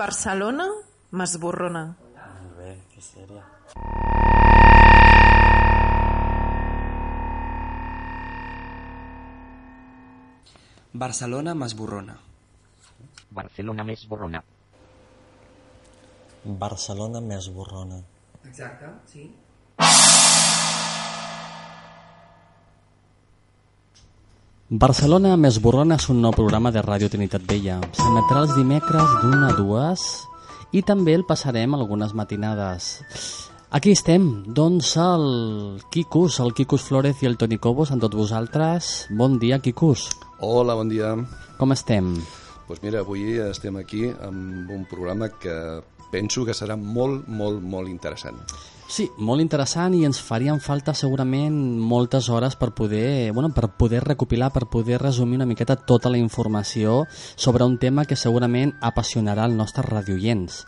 Barcelona m'esborrona. Molt bé, que sèria. Barcelona m'esborrona. Barcelona més borrona. Barcelona més borrona. Exacte, sí. Barcelona més borrona és un nou programa de Ràdio Trinitat Vella. S'emetrà els dimecres d'una a dues i també el passarem algunes matinades. Aquí estem, doncs el Quikus, el Quikus Flores i el Toni Cobos amb tots vosaltres. Bon dia, Quikus. Hola, bon dia. Com estem? Doncs pues mira, avui estem aquí amb un programa que penso que serà molt, molt, molt interessant. Sí, molt interessant i ens farien falta segurament moltes hores per poder, bueno, per poder recopilar, per poder resumir una miqueta tota la informació sobre un tema que segurament apassionarà el nostre radioients.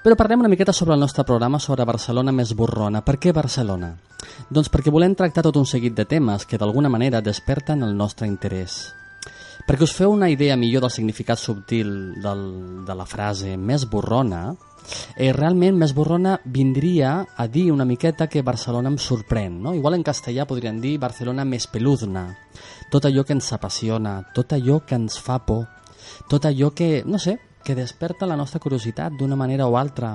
Però parlem una miqueta sobre el nostre programa sobre Barcelona més borrona. Per què Barcelona? Doncs perquè volem tractar tot un seguit de temes que d'alguna manera desperten el nostre interès. Perquè us feu una idea millor del significat subtil del, de la frase més borrona, eh, realment més borrona vindria a dir una miqueta que Barcelona em sorprèn. No? Igual en castellà podríem dir Barcelona més peludna. Tot allò que ens apassiona, tot allò que ens fa por, tot allò que, no sé, que desperta la nostra curiositat d'una manera o altra.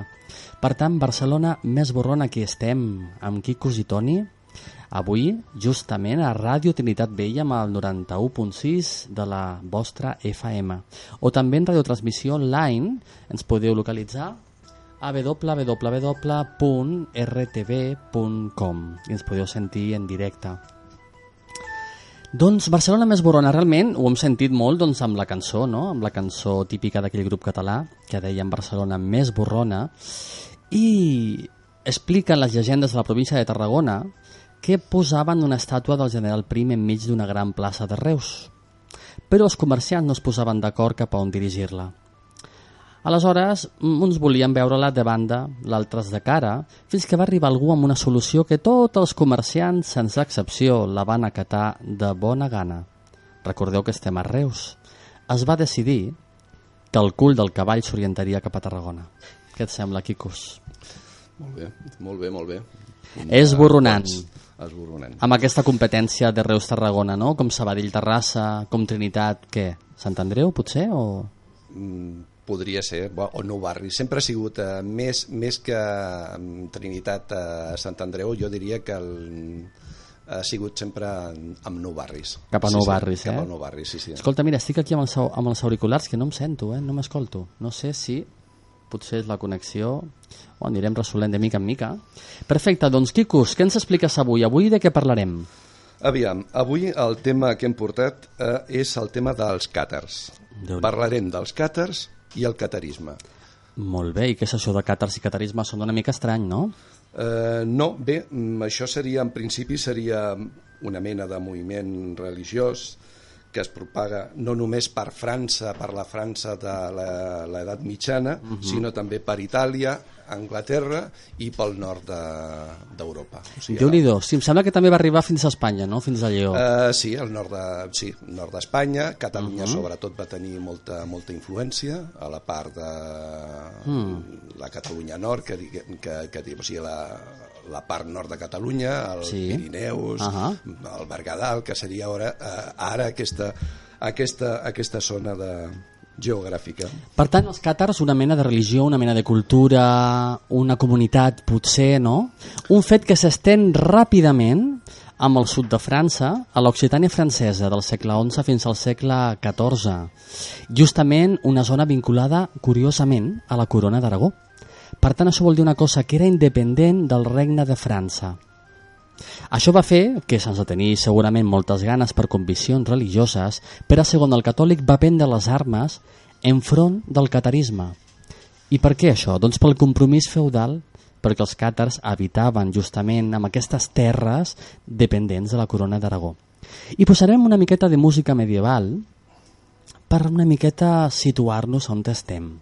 Per tant, Barcelona més borrona que estem, amb Quicos i Toni, avui justament a Ràdio Trinitat Vella amb el 91.6 de la vostra FM. O també en radiotransmissió online ens podeu localitzar a www.rtv.com i ens podeu sentir en directe. Doncs Barcelona més borrona, realment ho hem sentit molt doncs, amb la cançó, no? amb la cançó típica d'aquell grup català que deien Barcelona més borrona i expliquen les llegendes de la província de Tarragona que posaven una estàtua del general Prim enmig d'una gran plaça de Reus. Però els comerciants no es posaven d'acord cap a on dirigir-la. Aleshores, uns volien veure-la de banda, l'altres de cara, fins que va arribar algú amb una solució que tots els comerciants, sense excepció, la van acatar de bona gana. Recordeu que estem a Reus. Es va decidir que el cul del cavall s'orientaria cap a Tarragona. Què et sembla, Quicos? Molt bé, molt bé, molt bé. És borronant. Esborronant. Amb aquesta competència de Reus-Tarragona, no? Com Sabadell-Terrassa, com Trinitat, què? Sant Andreu, potser? O... Mm, podria ser, o nou barri. Sempre ha sigut eh, més, més que mm, Trinitat a eh, Sant Andreu, jo diria que el, ha sigut sempre amb nou barris. Cap a sí, nou sí, barris, eh? Cap a nou barris, sí, sí. Escolta, mira, estic aquí amb els, amb els auriculars que no em sento, eh? No m'escolto. No sé si potser és la connexió o anirem resolent de mica en mica. Perfecte, doncs Quicos, què ens expliques avui? Avui de què parlarem? Aviam, avui el tema que hem portat eh, és el tema dels càters. Parlarem dels càters i el catarisme. Molt bé, i què és això de càtars i catarisme? Sona una mica estrany, no? Eh, no, bé, mm, això seria, en principi, seria una mena de moviment religiós que es propaga no només per França, per la França de la- l'edat mitjana, uh -huh. sinó també per Itàlia, Anglaterra i pel nord de- d'Europa. De, o Sí, Déu-n'hi-do. Sí, em sembla que també va arribar fins a Espanya, no? Fins a Lleó. Uh, sí, el nord de, sí, nord d'Espanya, Catalunya uh -huh. sobretot va tenir molta, molta influència a la part de mm. la Catalunya nord, que, que, que, que o sigui, la, la part nord de Catalunya, els Sí. Pirineus, uh. -huh. el Berguedà, que seria ara, uh, ara aquesta, aquesta, aquesta zona de, geogràfica. Per tant, els càtars, una mena de religió, una mena de cultura, una comunitat, potser, no? Un fet que s'estén ràpidament amb el sud de França, a l'Occitània francesa del segle XI fins al segle XIV. Justament una zona vinculada, curiosament, a la corona d'Aragó. Per tant, això vol dir una cosa, que era independent del regne de França. Això va fer que, sense tenir segurament moltes ganes per conviccions religioses, Pere II el catòlic va prendre les armes enfront del catarisme. I per què això? Doncs pel compromís feudal, perquè els càtars habitaven justament en aquestes terres dependents de la corona d'Aragó. I posarem una miqueta de música medieval per una miqueta situar-nos on estem.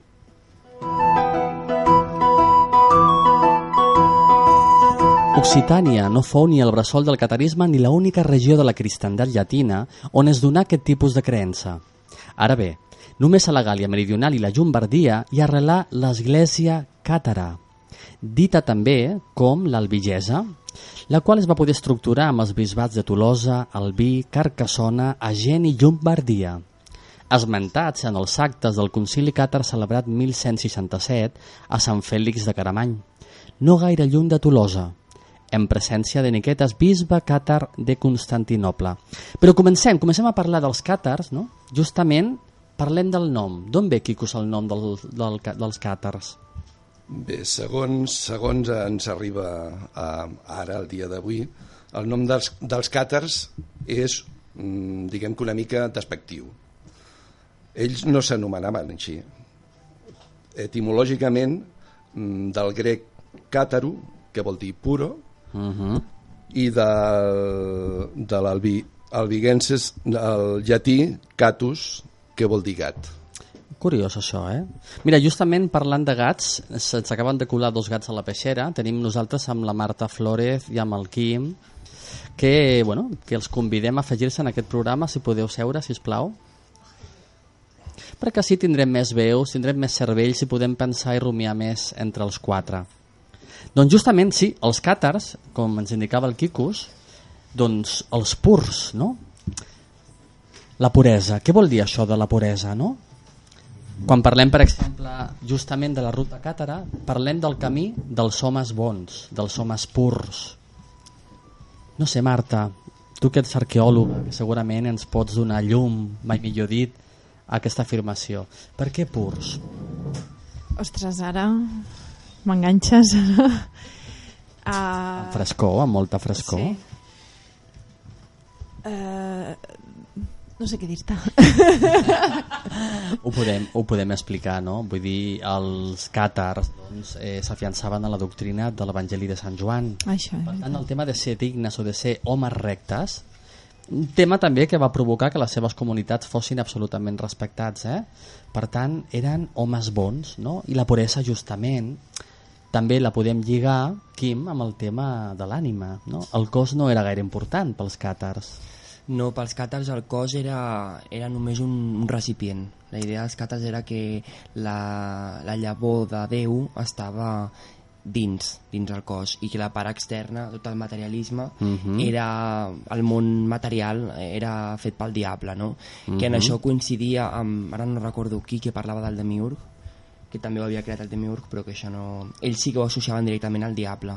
Occitània no fou ni el bressol del catarisme ni l'única regió de la cristandat llatina on es donà aquest tipus de creença. Ara bé, Només a la Gàlia Meridional i la Llombardia hi arrelà l'església càtara, dita també com l'albigesa, la qual es va poder estructurar amb els bisbats de Tolosa, Albí, Carcassona, Agen i Llombardia, esmentats en els actes del concili càtar celebrat 1167 a Sant Fèlix de Caramany, no gaire lluny de Tolosa, en presència de Niquetes, bisbe càtar de Constantinople. Però comencem, comencem a parlar dels càtars, no? justament parlem del nom. D'on ve, Quicos, el nom del, del, dels càtars? Bé, segons, segons ens arriba a, ara, el dia d'avui, el nom dels, dels càtars és, mm, diguem que una mica despectiu. Ells no s'anomenaven així. Etimològicament, mm, del grec càtaro, que vol dir puro, Uh -huh. i del, de l'albi albigenses, el llatí catus, que vol dir gat. Curiós això, eh? Mira, justament parlant de gats, se'ns acaben de colar dos gats a la peixera. Tenim nosaltres amb la Marta Flores i amb el Quim, que, bueno, que els convidem a afegir-se en aquest programa, si podeu seure, si us plau. Perquè així tindrem més veus, tindrem més cervells i podem pensar i rumiar més entre els quatre. Doncs justament, sí, els càtars, com ens indicava el Quicos, doncs els purs, no? La puresa. Què vol dir això de la puresa, no? Quan parlem, per exemple, justament de la ruta càtara, parlem del camí dels homes bons, dels homes purs. No sé, Marta, tu que ets arqueòloga, que segurament ens pots donar llum, mai millor dit, a aquesta afirmació. Per què purs? Ostres, ara m'enganxes. uh, Amb frescor, amb molta frescor. Sí. Uh, no sé què dir-te. Ho podem, ho podem explicar, no? Vull dir, els càtars doncs, eh, s'afiançaven a la doctrina de l'Evangeli de Sant Joan. Això, Per tant, el tema de ser dignes o de ser homes rectes, un tema també que va provocar que les seves comunitats fossin absolutament respectats. Eh? Per tant, eren homes bons, no? I la puresa, justament, també la podem lligar, Quim, amb el tema de l'ànima. No? El cos no era gaire important pels càtars. No, pels càtars el cos era, era només un, un recipient. La idea dels càtars era que la, la llavor de Déu estava dins, dins el cos, i que la part externa, tot el materialisme, Mhm. era el món material, era fet pel diable, no? Que en Mhm. això coincidia amb, ara no recordo qui, que parlava del Demiurg, que també ho havia creat el Demiurg, però que això no... Ells sí que ho associaven directament al diable.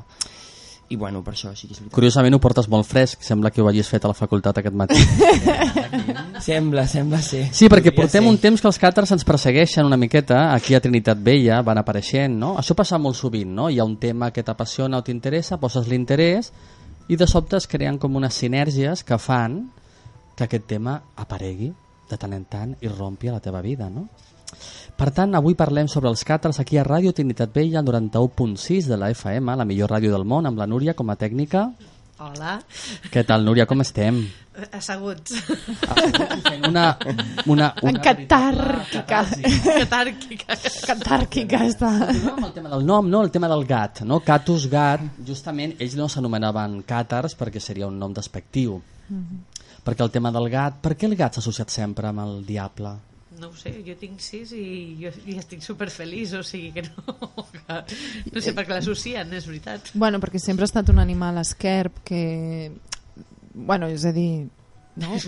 I bueno, per això sí que és veritat. Curiosament ho portes molt fresc, sembla que ho hagis fet a la facultat aquest matí. Sembla, sembla ser. Sí, perquè Podria portem ser. un temps que els càtars ens persegueixen una miqueta, aquí a Trinitat Vella van apareixent, no? Això passa molt sovint, no? Hi ha un tema que t'apassiona o t'interessa, poses l'interès i de sobte es creen com unes sinergies que fan que aquest tema aparegui de tant en tant i rompi a la teva vida, no? Per tant, avui parlem sobre els càtars aquí a Ràdio Trinitat Vella, al 91.6 de la FM, la millor ràdio del món, amb la Núria com a tècnica. Hola, Què tal, Núria, com estem? asseguts. Una, una, una Encatàrquica. Catàrquica. Catàrquica està. Amb el tema del nom, no? el tema del gat. No? Catus, gat, justament ells no s'anomenaven càtars perquè seria un nom despectiu. Perquè el tema del gat, per què el gat s'ha associat sempre amb el diable? No ho sé, jo tinc sis i jo i estic superfeliç, o sigui que no... Que, no sé per què l'associen, és veritat. Bueno, perquè sempre ha estat un animal esquerp que... Bueno, és a dir, no?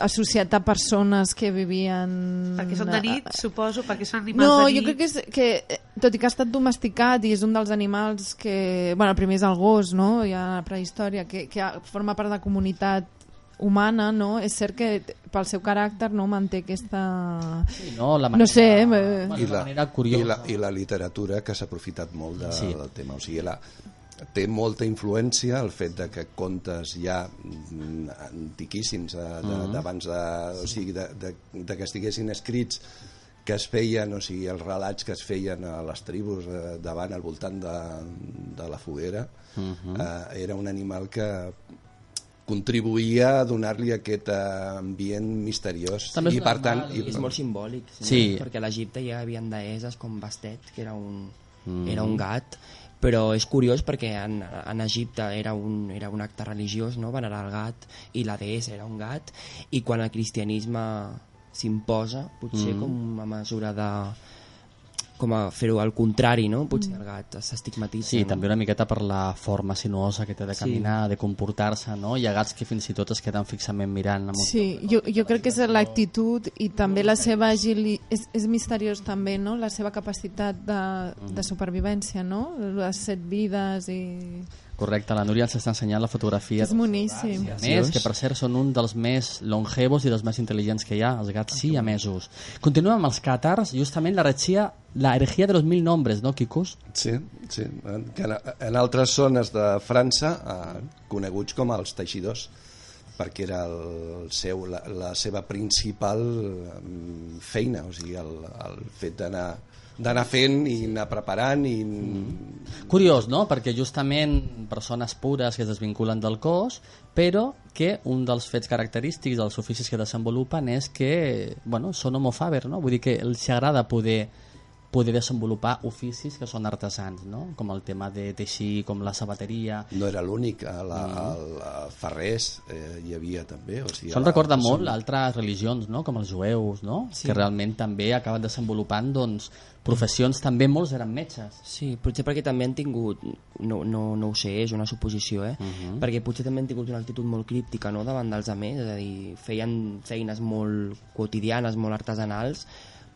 associat a persones que vivien... Perquè són de nit, suposo, perquè són animals No, de nit. jo crec que, és, que eh, tot i que ha estat domesticat i és un dels animals que... Bueno, el primer és el gos, no? Hi ha la prehistòria, que, que forma part de la comunitat humana, no? És cert que pel seu caràcter no manté aquesta... Sí, no, la No sé, eh, bueno, I la la, manera i, curiosa. la, I la literatura que s'ha aprofitat molt de, Sí. del tema. O sigui, la, té molta influència el fet de que contes ja mm, antiquíssims de- Mhm. d'abans de, o sigui, de, de, de que estiguessin escrits que es feien, o sigui, els relats que es feien a les tribus eh, davant, al voltant de, de la foguera, Mhm. eh, era un animal que contribuïa a donar-li aquest eh, ambient misteriós També és i per tant i, és molt simbòlic sí, Sí. perquè a l'Egipte hi havia deeses com Bastet que era un, Mm. era un gat però és curiós perquè en, en Egipte era un, era un acte religiós no? venerar el gat i la deessa era un gat i quan el cristianisme s'imposa, potser Mm. com a mesura de com a fer-ho al contrari, no? Potser el gat s'estigmatitza. Sí, no? també una miqueta per la forma sinuosa que té de Sí. caminar, de comportar-se, no? Hi ha gats que fins i tot es queden fixament mirant. Amb un- Sí, jo, jo crec que és l'actitud i també la seva agilitat, és, és misteriós també, no? La seva capacitat de, de supervivència, no? Les set vides i... Correcte, la Núria ens està ensenyant la fotografia. És boníssim. Més, que per cert són un dels més longevos i dels més intel·ligents que hi ha, els gats sí a mesos. Continuem amb els càtars, justament la herejia, la herejia de los mil nombres, no, Quicos? Sí, sí. En, que en, en altres zones de França, eh, coneguts com els teixidors, perquè era el seu, la, la seva principal mm, feina, o sigui, el, el fet d'anar d'anar fent i anar preparant i... Curiós, no? Perquè justament persones pures que es desvinculen del cos, però que un dels fets característics dels oficis que desenvolupen és que, bueno, són homofàber, no? Vull dir que els agrada poder poder desenvolupar oficis que són artesans, no? com el tema de teixir, com la sabateria. No era l'únic, a la, mm. a Ferrés eh, hi havia també. O sigui, Això la- recorda molt a altres religions, no? com els jueus, no? Sí. que realment també acaben desenvolupant doncs, professions, també molts eren metges. Sí, potser perquè també han tingut, no, no, no ho sé, és una suposició, eh? Mhm. perquè potser també han tingut una actitud molt críptica no? davant dels altres, és a dir, feien feines molt quotidianes, molt artesanals,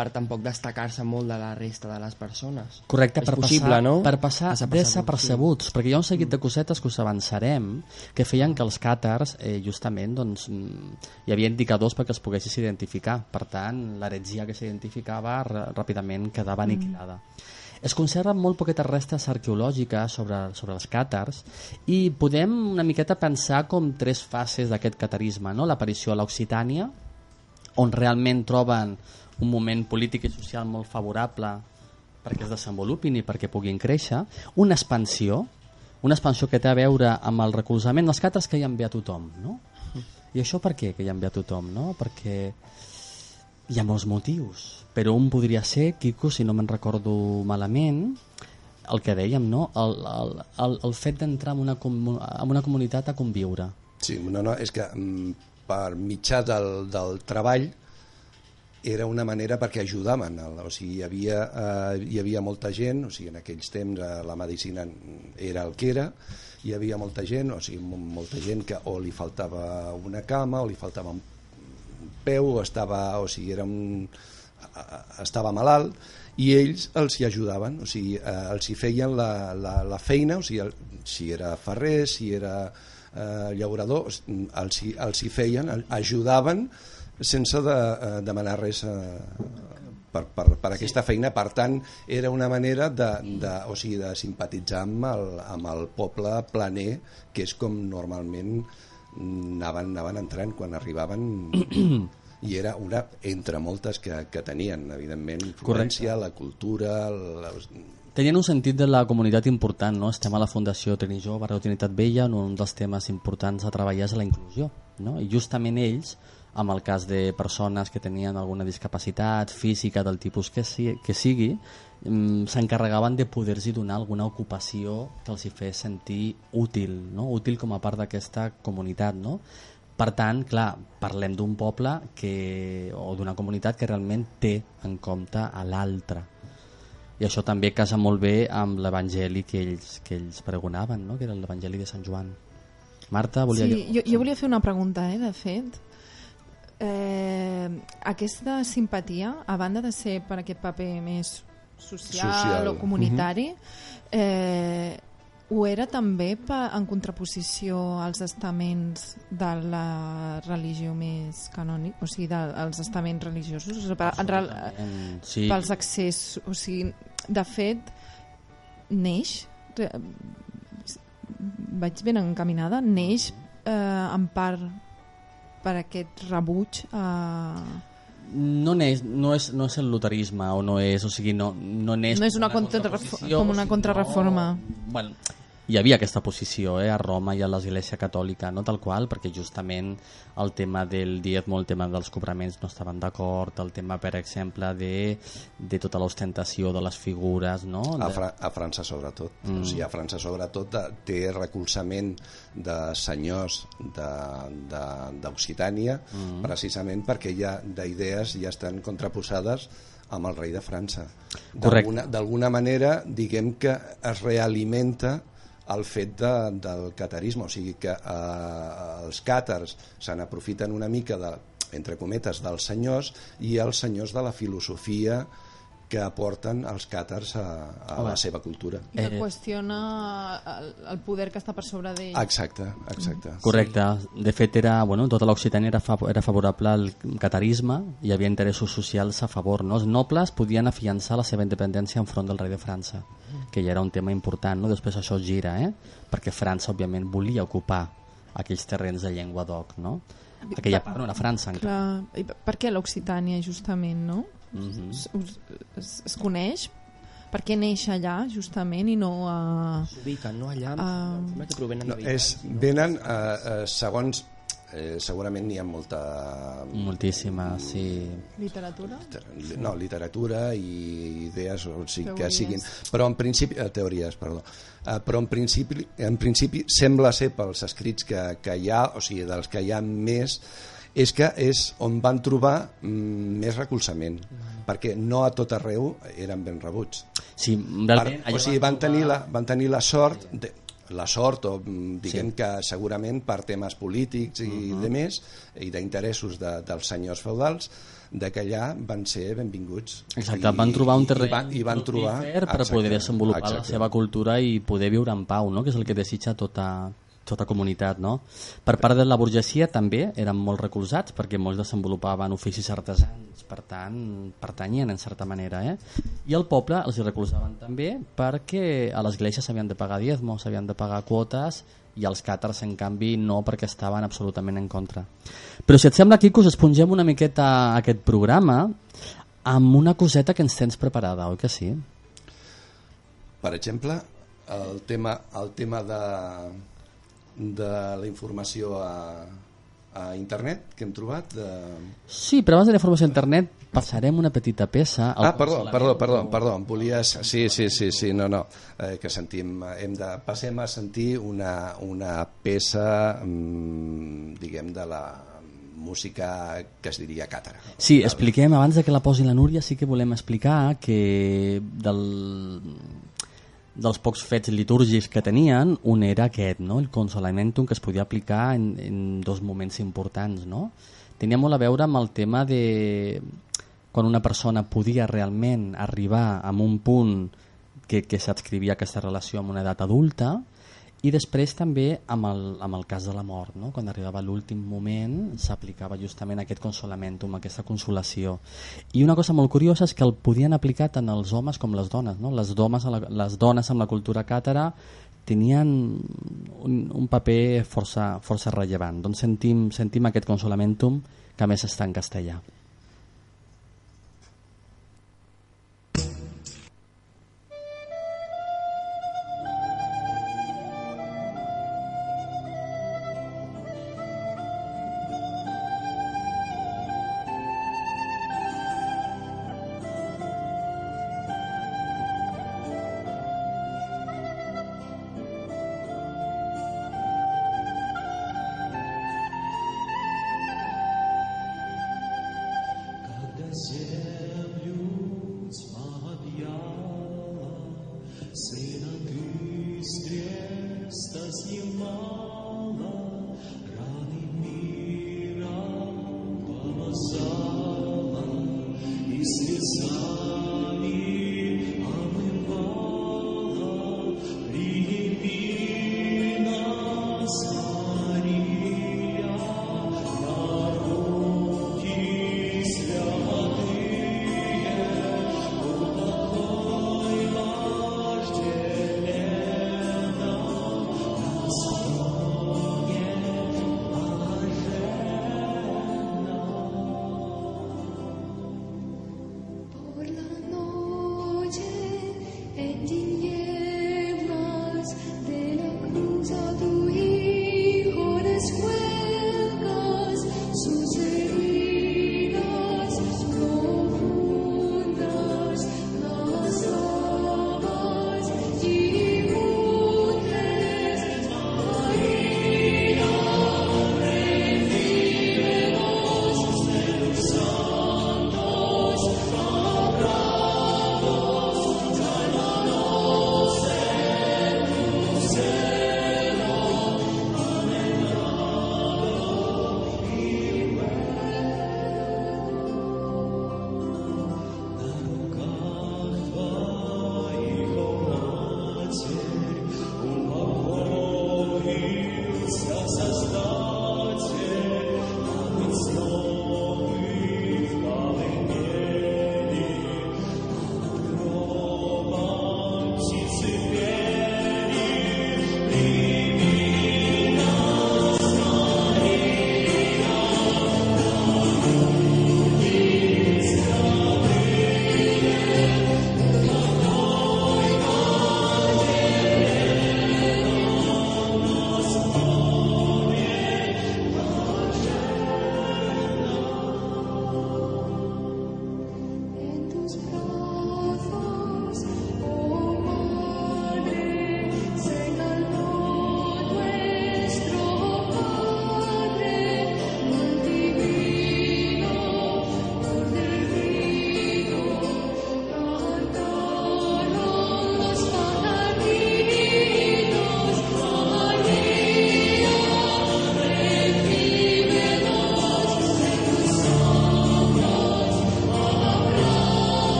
per tampoc destacar-se molt de la resta de les persones. Correcte, és per possible, passar, no? per passar Desapercebut, desapercebuts, perquè hi ha un seguit de cosetes que us avançarem que feien que els càtars, eh, justament, doncs, mm, hi havia indicadors perquè els poguessis identificar. Per tant, l'heretgia que s'identificava ràpidament quedava aniquilada. Es conserven molt poquetes restes arqueològiques sobre, sobre els càtars i podem una miqueta pensar com tres fases d'aquest catarisme, no? l'aparició a l'Occitània, on realment troben un moment polític i social molt favorable perquè es desenvolupin i perquè puguin créixer, una expansió, una expansió que té a veure amb el recolzament dels càtars que hi envia a tothom, no? I això per què que hi envia a tothom, no? Perquè hi ha molts motius, però un podria ser, Quico, si no me'n recordo malament, el que dèiem, no? El, el, el, el fet d'entrar en, una en una comunitat a conviure. Sí, no, no, és que mm, per mitjà del, del treball era una manera perquè ajudaven, o sigui, hi havia, eh, hi havia molta gent, o sigui, en aquells temps eh, la medicina era el que era, hi havia molta gent, o sigui, mo- molta gent que o li faltava una cama, o li faltava un peu, o estava, o sigui, era un, estava malalt, i ells els hi ajudaven, o sigui, eh, els hi feien la, la, la feina, o sigui, el, si era ferrer, si era eh, llaurador, els, hi, els hi feien, ajudaven sense de, eh, demanar res eh, per, per, per aquesta feina. Per tant, era una manera de, de, o sigui, de simpatitzar amb el, amb el poble planer, que és com normalment anaven, anaven entrant quan arribaven i era una entre moltes que, que tenien, evidentment, influència, la cultura, la, Tenien un sentit de la comunitat important, no? Estem a la Fundació Trini Jove, Barrio Trinitat Vella, on un dels temes importants a treballar és la inclusió, no? I justament ells, amb el cas de persones que tenien alguna discapacitat física del tipus que, si, que sigui, mm, s'encarregaven de poder-los donar alguna ocupació que els hi fes sentir útil, no? útil com a part d'aquesta comunitat. No? Per tant, clar, parlem d'un poble que, o d'una comunitat que realment té en compte a l'altre i això també casa molt bé amb l'evangeli que ells, que ells pregonaven, no? que era l'evangeli de Sant Joan. Marta, volia... Sí, jo, jo volia fer una pregunta, eh, de fet. Eh, aquesta simpatia, a banda de ser per aquest paper més social, Social. o comunitari, eh, ho era també pa, en contraposició als estaments de la religió més canònic, o sigui, dels estaments religiosos, o sigui, per, en, Absolutament, sí. pels accés, o sigui, de fet, neix, vaig ben encaminada, neix eh, en part per aquest rebuig a... No, és, no, és, no és el luterisme o no és, o sigui, no, no neix No és una contrarrefo- contraposició, com una contrarreforma. No, bueno, hi havia aquesta posició eh, a Roma i a l'Església Catòlica, no tal qual, perquè justament el tema del diezmo, el tema dels cobraments no estaven d'acord, el tema, per exemple, de, de tota l'ostentació de les figures, no? A, De- Fra a França sobretot. Mm. O sigui, a França sobretot de, té recolzament de senyors d'Occitània mm. precisament perquè hi ha d'idees ja estan contraposades amb el rei de França. D'alguna manera, diguem que es realimenta el fet de, del catarisme, o sigui que eh, els càtars se n'aprofiten una mica de, entre cometes, dels senyors i els senyors de la filosofia que aporten els càtars a, a la seva cultura. I que Eh. qüestiona el, el poder que està per sobre d'ell. Exacte, exacte. Correcte. De fet, era, bueno, tota l'Occitània era, fa, era favorable al catarisme, hi havia interessos socials a favor. No? Els nobles podien afiançar la seva independència enfront del rei de França, que ja era un tema important. No? Després això gira, eh? perquè França, òbviament, volia ocupar aquells terrenys de llengua d'oc. No? Aquella part no era França, encara. Clar. I per- què l'Occitània, justament, no? Mhm. Es, es, es coneix? Per què neix allà, justament, i no a... S'ubiquen, no, allà? Sembla que provenen No, és, venen, eh, eh, segons, eh, segurament n'hi ha molta Moltíssima, sí. literatura? no, literatura i idees o sigui, que siguin. Però en principi, eh, teories, perdó. Eh, però en principi, en principi sembla ser pels escrits que, que hi ha o sigui, dels que hi ha més és que és on van trobar mm, més recolzament. Perquè no a tot arreu eren ben rebuts. Sí, per, realment, allò o sigui, va van tenir la, van tenir la sort de, la sort o mm, diguem sí. que segurament per temes polítics i uh -huh. de més i d'interessos de, dels senyors feudals de que allà van ser benvinguts Exacte, van trobar un terreny i van, i van trobar per exacte, poder desenvolupar la exacte. seva cultura i poder viure en pau, no? que és el que desitja tota, tota comunitat. No? Per part de la burgesia també eren molt recolzats perquè molts desenvolupaven oficis artesans, per tant pertanyien en certa manera. Eh? I el poble els hi recolzaven també perquè a l'església s'havien de pagar diezmos, s'havien de pagar quotes i els càtars en canvi no perquè estaven absolutament en contra. Però si et sembla, Quico, espongem una miqueta aquest programa amb una coseta que ens tens preparada, oi que sí? per exemple el tema, el tema de, de la informació a, a internet que hem trobat de... Sí, però abans de la informació a internet passarem una petita peça. al Ah, perdó, perdó, perdó, perdó, em volies... Sí, sí, sí, sí, no, no, eh, que sentim, hem de... Passem a sentir una, una peça, mm, diguem, de la música que es diria càtara. Sí, expliquem, abans de que la posi la Núria, sí que volem explicar que del, dels pocs fets litúrgics que tenien, un era aquest, no? el consolamentum, que es podia aplicar en, en dos moments importants. No? Tenia molt a veure amb el tema de quan una persona podia realment arribar a un punt que, que s'adscrivia aquesta relació amb una edat adulta i després també amb el, amb el cas de la mort, no? quan arribava l'últim moment s'aplicava justament aquest consolamentum, aquesta consolació. I una cosa molt curiosa és que el podien aplicar tant els homes com les dones. No? Les, dones, la, les dones amb la cultura càtara tenien un, un paper força, força rellevant. Doncs sentim, sentim aquest consolamentum que a més està en castellà.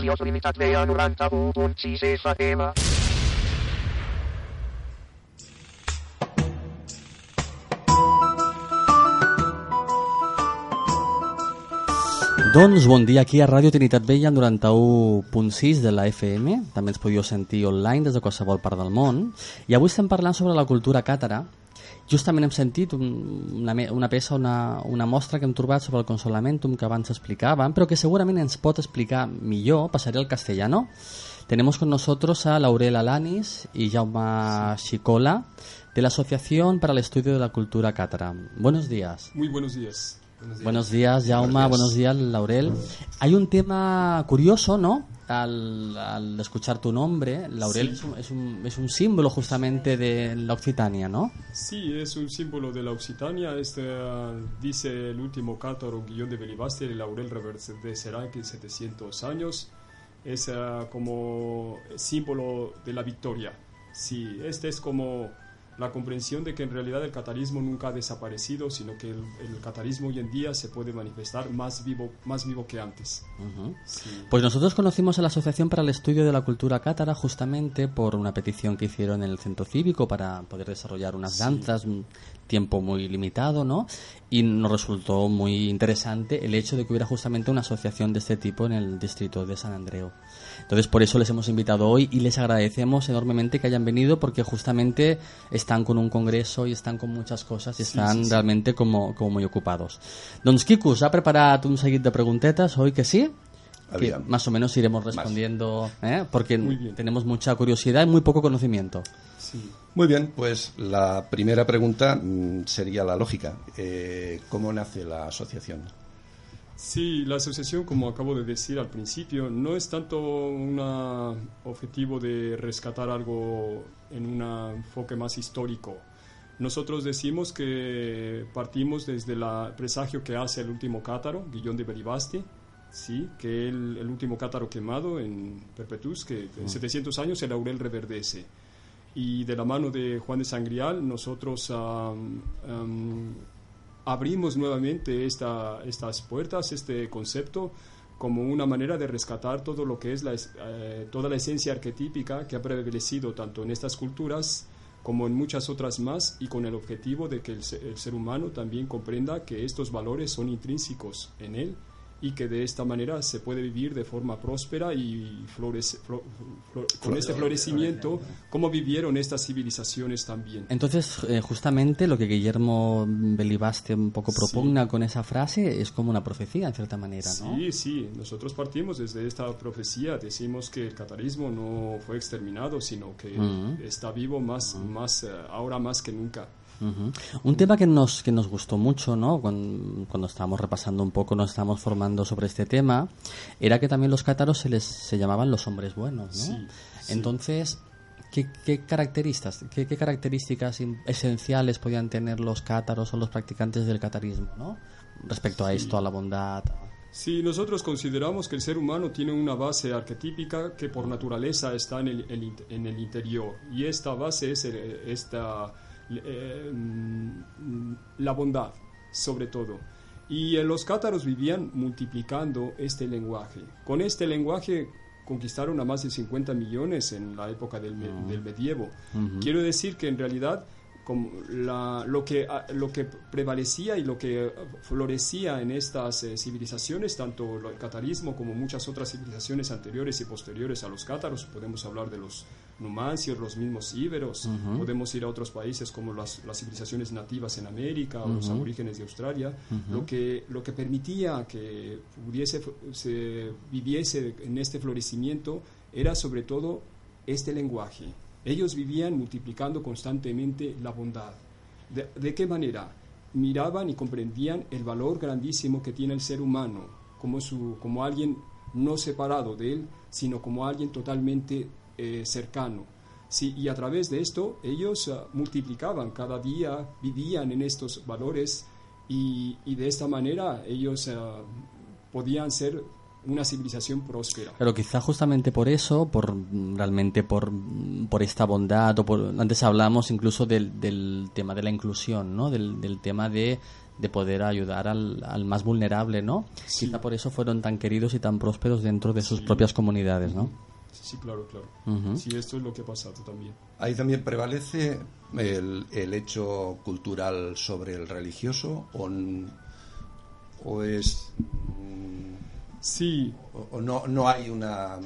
A Ràdios Limitat Veia 91.6 FM. Doncs bon dia aquí a Ràdio Trinitat Vella al 91.6 de la FM. També ens podíeu sentir online des de qualsevol part del món. I avui estem parlant sobre la cultura càtara. Justament hem sentit un, una, una peça, una, una mostra que hem trobat sobre el Consolamentum que abans explicàvem, però que segurament ens pot explicar millor, passaré al castellano. Tenemos con nosotros a Laurel Alanis y Jaume Chicola de la Asociación para el Estudio de la Cultura Cátara. Buenos días. Muy buenos días. Buenos días, Jaume. días. Buenos días, Laurel. Hay un tema curioso, ¿no? Al, al escuchar tu nombre, Laurel Sí. es, un, es, un, símbolo justamente de la Occitania, ¿no? Sí, es un símbolo de la Occitania. Este, ah, dice el último cátaro guion de Belibaste, el laurel reverdecerá que 700 años. Es ah, como símbolo de la victoria. Sí, este es como la comprensión de que en realidad el catarismo nunca ha desaparecido, sino que el, el catarismo hoy en día se puede manifestar más vivo, más vivo que antes. Sí. Pues nosotros conocimos a la Asociación para el Estudio de la Cultura Cátara justamente por una petición que hicieron en el Centro Cívico para poder desarrollar unas danzas, tiempo muy limitado, ¿no? Y nos resultó muy interesante el hecho de que hubiera justamente una asociación de este tipo en el distrito de San Andreu. Entonces por eso les hemos invitado hoy y les agradecemos enormemente que hayan venido porque justamente están con un congreso y están con muchas cosas y están sí, sí. realmente como, como muy ocupados. Doncs Quico, ha preparado un seguit de preguntetas hoy que sí? que más o menos iremos respondiendo, ¿eh? porque tenemos mucha curiosidad y muy poco conocimiento. Sí. Muy bien, pues la primera pregunta mm, sería la lógica. Eh, ¿Cómo nace la asociación? Sí, la asociación, como acabo de decir al principio, no es tanto un objetivo de rescatar algo en un enfoque más histórico. Nosotros decimos que partimos desde el presagio que hace el último cátaro, Guillón de Belibasti, sí, que el, el último cátaro quemado en Perpetus, que en 700 años el laurel reverdece. Y de la mano de Juan de Sangrial, nosotros abrimos nuevamente esta, estas puertas, este concepto, como una manera de rescatar todo lo que es la, eh, toda la esencia arquetípica que ha prevalecido tanto en estas culturas como en muchas otras más y con el objetivo de que el, el ser humano también comprenda que estos valores son intrínsecos en él y que de esta manera se puede vivir de forma próspera y florece- flo- flo- con este florecimiento como vivieron estas civilizaciones también. Entonces, eh, justamente lo que Guillermo Belibaste un poco propugna con esa frase es como una profecía, en cierta manera, ¿no? Sí, sí, nosotros partimos desde esta profecía, decimos que el catarismo no fue exterminado, sino que Ujú. está vivo más, más eh, ahora más que nunca. Un tema que nos, que nos gustó mucho, ¿no? Cuando, cuando estábamos repasando un poco, nos estábamos formando sobre este tema, era que también los cátaros se les se llamaban los hombres buenos, ¿no? Sí, sí. Entonces, ¿qué, qué características, qué, qué características esenciales podían tener los cátaros o los practicantes del catarismo, ¿no? Respecto a esto, a la bondad. Sí, nosotros consideramos que el ser humano tiene una base arquetípica que por naturaleza está en el, en el interior y esta base es el- esta, eh, mm, la bondad, sobre todo. Y eh, los cátaros vivían multiplicando este lenguaje. Con este lenguaje conquistaron a más de 50 millones en la época del, me- del medievo. Quiero decir que en realidad como la- lo, que, ah, lo que prevalecía y lo que eh, florecía en estas eh, civilizaciones, tanto el catarismo como muchas otras civilizaciones anteriores y posteriores a los cátaros, podemos hablar de los numancios, los mismos íberos, podemos ir a otros países como las, las civilizaciones nativas en América o los aborígenes de Australia, lo, que, lo que permitía que pudiese, se viviese en este florecimiento era sobre todo este lenguaje. Ellos vivían multiplicando constantemente la bondad. ¿De, de qué manera? Miraban y comprendían el valor grandísimo que tiene el ser humano, como, su, como alguien no separado de él, sino como alguien totalmente eh, cercano. Sí, y a través de esto ellos ah, multiplicaban, cada día vivían en estos valores y, y de esta manera ellos ah, podían ser una civilización próspera. Pero quizá justamente por eso, por mm, realmente por, mm, por esta bondad, o por, antes hablamos incluso del, del tema de la inclusión, ¿no? Del, del tema de, de poder ayudar al, al más vulnerable, ¿no? Sí. Quizá por eso fueron tan queridos y tan prósperos dentro de sus propias comunidades, ¿no? Sí, claro, claro. Ujú. Sí, esto es lo que ha pasado también. Ahí también prevalece el, el hecho cultural sobre el religioso o, o es mm, Sí, o, o no, no hay una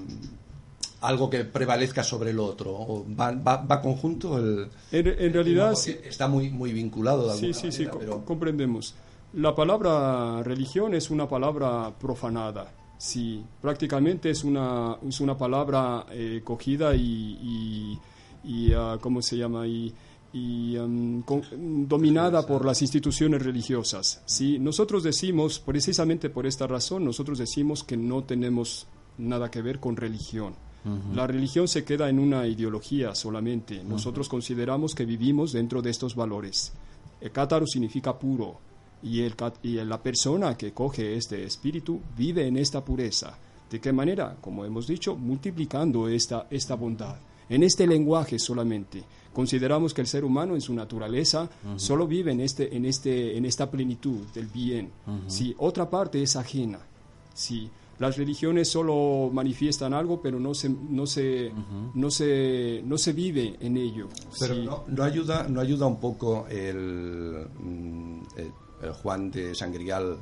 algo que prevalezca sobre el otro o va, va, va conjunto el en, en realidad no, sí. porque está muy muy vinculado de Sí, alguna sí, sí, manera, co- pero comprendemos. La palabra religión es una palabra profanada. Sí, prácticamente es una, es una palabra eh, cogida y, y, y, ah, ¿cómo se llama? Y, y, um, con- dominada por las instituciones religiosas. Sí, nosotros decimos, precisamente por esta razón, nosotros decimos que no tenemos nada que ver con religión. La religión se queda en una ideología solamente. Nosotros consideramos que vivimos dentro de estos valores. El cátaro significa puro y, el, cat- y la persona que coge este espíritu vive en esta pureza. ¿De qué manera? Como hemos dicho, multiplicando esta, esta bondad. En este lenguaje solamente. Consideramos que el ser humano en su naturaleza solo vive en, este, en, este, en esta plenitud del bien. Si otra parte es ajena. Sí, las religiones solo manifiestan algo, pero no se, no se, no se, no se vive en ello. Pero Sí. no, no ayuda, no ayuda un poco el, mm, el, el Juan de Sangrial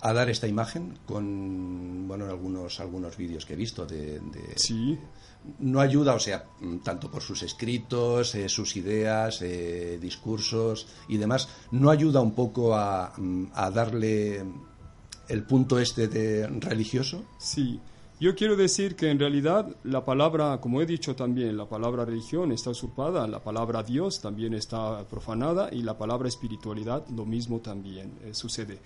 a dar esta imagen con bueno algunos algunos vídeos que he visto de, de- Sí, no ayuda o sea tanto por sus escritos eh, sus ideas eh, discursos y demás no ayuda un poco a, a darle el punto este de religioso sí. Yo quiero decir que en realidad la palabra, como he dicho también, la palabra religión está usurpada, la palabra Dios también está profanada y la palabra espiritualidad lo mismo también eh, sucede.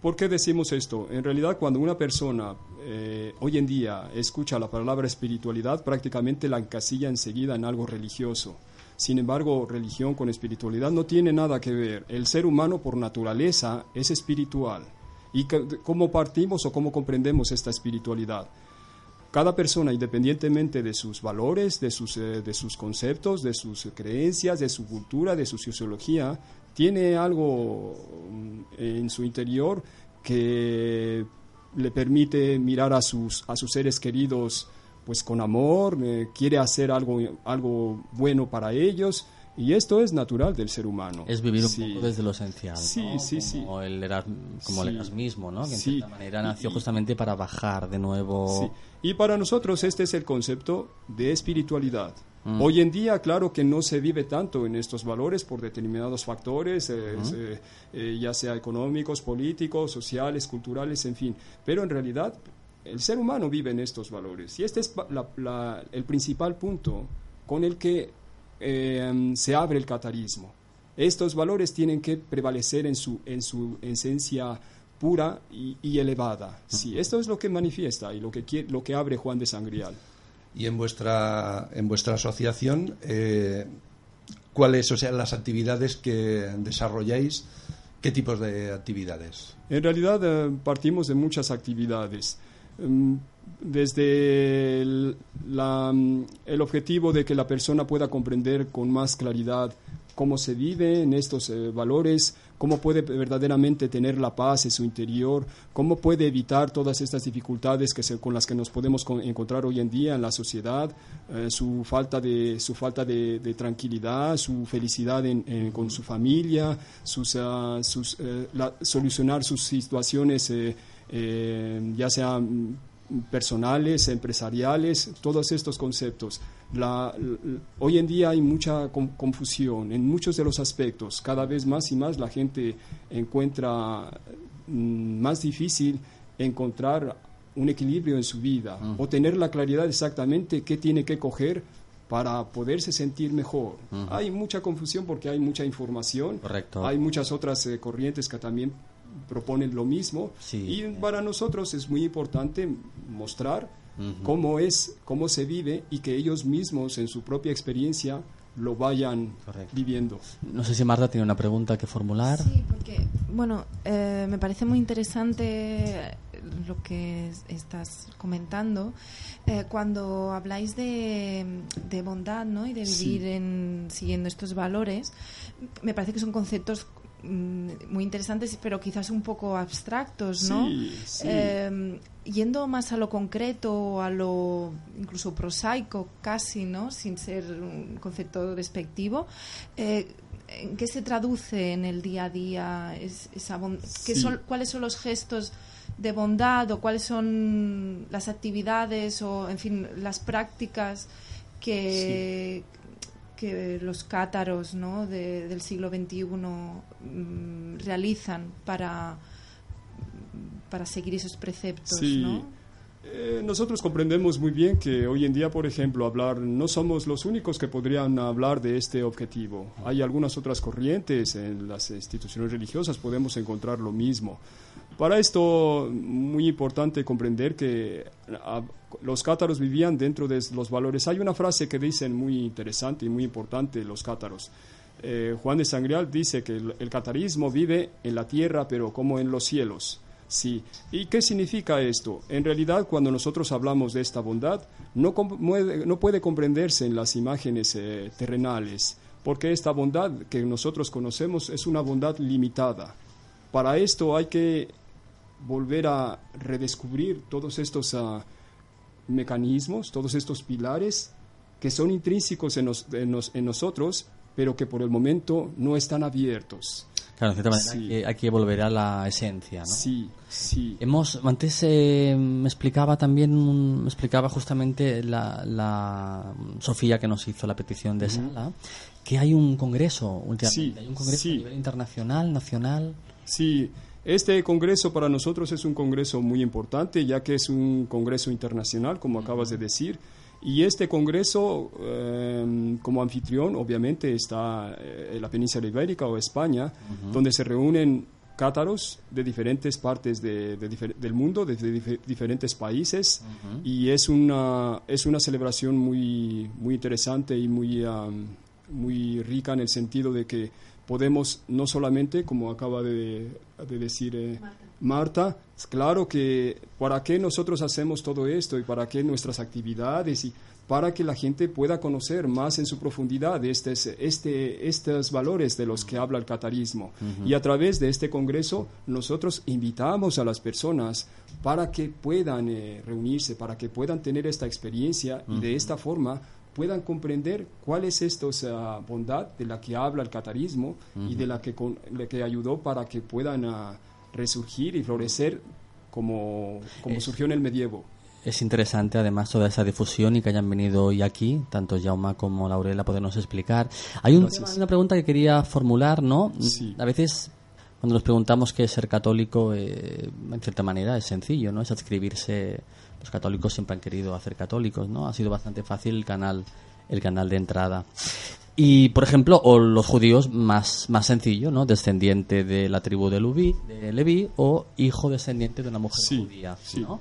¿Por qué decimos esto? En realidad, cuando una persona eh, hoy en día escucha la palabra espiritualidad, prácticamente la encasilla enseguida en algo religioso. Sin embargo, religión con espiritualidad no tiene nada que ver. El ser humano por naturaleza es espiritual. ¿Y cómo partimos o cómo comprendemos esta espiritualidad? Cada persona, independientemente de sus valores, de sus, eh, de sus conceptos, de sus creencias, de su cultura, de su sociología, tiene algo mm, en su interior que le permite mirar a sus, a sus seres queridos pues con amor, eh, quiere hacer algo, algo bueno para ellos y esto es natural del ser humano. Es vivir un Sí. poco desde lo esencial. Sí, ¿no? sí, sí. Como el, Eras- como el Sí. erasmismo, ¿no? Que en Sí. cierta manera nació justamente para bajar de nuevo. Sí. Y para nosotros este es el concepto de espiritualidad. Mm. Hoy en día, claro que no se vive tanto en estos valores por determinados factores, eh, eh, eh, ya sea económicos, políticos, sociales, culturales, en fin. Pero en realidad el ser humano vive en estos valores. Y este es la- la- el principal punto con el que eh, se abre el catarismo. Estos valores tienen que prevalecer en su, en su esencia pura y, y elevada. Sí, esto es lo que manifiesta y lo que, lo que abre Juan de Sangrial. y en vuestra en vuestra asociación eh, cuáles o sea las actividades que desarrolláis qué tipos de actividades En realidad eh, partimos de muchas actividades. Mm, Desde mm, el objetivo de que la persona pueda comprender con más claridad cómo se vive en estos eh, valores, cómo puede verdaderamente tener la paz en su interior, cómo puede evitar todas estas dificultades que con las que nos podemos con- encontrar hoy en día en la sociedad, eh, su falta de su falta de, tranquilidad, su felicidad en- con su familia, sus, la- solucionar sus situaciones, ya sean personales, empresariales, todos estos conceptos. La- hoy en día hay mucha con- confusión en muchos de los aspectos. Cada vez más y más la gente encuentra mm, más difícil encontrar un equilibrio en su vida o tener la claridad exactamente qué tiene que coger para poderse sentir mejor. Hay mucha confusión porque hay mucha información, Correcto. hay muchas otras eh, corrientes que también proponen lo mismo Sí. y para nosotros es muy importante mostrar cómo es, cómo se vive y que ellos mismos en su propia experiencia lo vayan Correcto. viviendo. No sé si Marta tiene una pregunta que formular. Sí, porque, bueno, eh, me parece muy interesante lo que es- estás comentando. Eh, cuando habláis de, de bondad ¿no? y de Sí. vivir en, siguiendo estos valores, me parece que son conceptos muy interesantes, pero quizás un poco abstractos, ¿no? Sí, sí. Eh, yendo más a lo concreto, a lo incluso prosaico casi, ¿no? Sin ser un concepto despectivo, eh, ¿en qué se traduce en el día a día es- esa Sí. son, ¿Cuáles son los gestos de bondad o cuáles son las actividades o, en fin, las prácticas que, que los cátaros ¿no? de- del siglo XXI mm, realizan para, para seguir esos preceptos? Sí. ¿no? Eh, nosotros comprendemos muy bien que hoy en día, por ejemplo, hablar no somos los únicos que podrían hablar de este objetivo. Hay algunas otras corrientes en las instituciones religiosas, podemos encontrar lo mismo. Para esto, muy importante comprender que ah, los cátaros vivían dentro de los valores. Hay una frase que dicen muy interesante y muy importante los cátaros. Eh, Juan de Sangreal dice que el, catarismo vive en la tierra, pero como en los cielos. Sí. ¿Y qué significa esto? En realidad, cuando nosotros hablamos de esta bondad, no, no puede comprenderse en las imágenes eh, terrenales, porque esta bondad que nosotros conocemos es una bondad limitada. Para esto hay que volver a redescubrir todos estos ah, mecanismos, todos estos pilares que son intrínsecos en, nos- en nos- en nosotros, pero que por el momento no están abiertos. Claro, en cierta manera Sí. hay, que, hay que volver a la esencia, ¿no? Sí, sí. Hemos, antes eh, me explicaba también, me explicaba justamente la, la Sofía que nos hizo la petición de sala, que hay un congreso últimamente, Sí, hay un congreso sí. a nivel internacional, nacional. Sí, este congreso para nosotros es un congreso muy importante, ya que es un congreso internacional, como acabas de decir. Y este congreso, eh, como anfitrión, obviamente está eh, la península ibérica o España, donde se reúnen cátaros de diferentes partes de- de difer- del mundo, de, de dife- diferentes países, y es una, es una celebración muy, muy interesante y muy, am, muy rica en el sentido de que podemos no solamente, como acaba de, de decir eh, Marta, es claro que para qué nosotros hacemos todo esto y para qué nuestras actividades y para que la gente pueda conocer más en su profundidad estos, este, estos valores de los que habla el catarismo. Y a través de este congreso nosotros invitamos a las personas para que puedan eh, reunirse, para que puedan tener esta experiencia y de esta forma puedan comprender cuál es esta bondad de la que habla el catarismo y de la que, con- la que ayudó para que puedan ah, resurgir y florecer como, como Es- surgió en el medievo. Es interesante además toda esa difusión y que hayan venido hoy aquí, tanto Jauma como Laurela, podernos explicar. Hay un una pregunta que quería formular, ¿no? Sí. A veces cuando nos preguntamos qué es ser católico, eh, en cierta manera es sencillo, ¿no? Es adscribirse. Los católicos siempre han querido hacer católicos, ¿no? Ha sido bastante fácil el canal, el canal de entrada. Y, por ejemplo, o los judíos más, más sencillo, ¿no? Descendiente de la tribu de, Leví, de Leví o hijo descendiente de una mujer Sí, judía, sí. ¿no?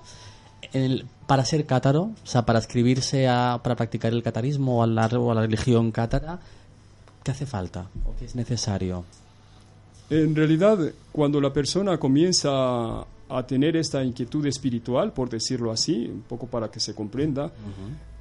el- para ser cátaro, o sea, para escribirse a, para practicar el catarismo o a la, o a la religión cátara, ¿qué hace falta o qué es necesario? En realidad, cuando la persona comienza a tener esta inquietud espiritual, por decirlo así, un poco para que se comprenda,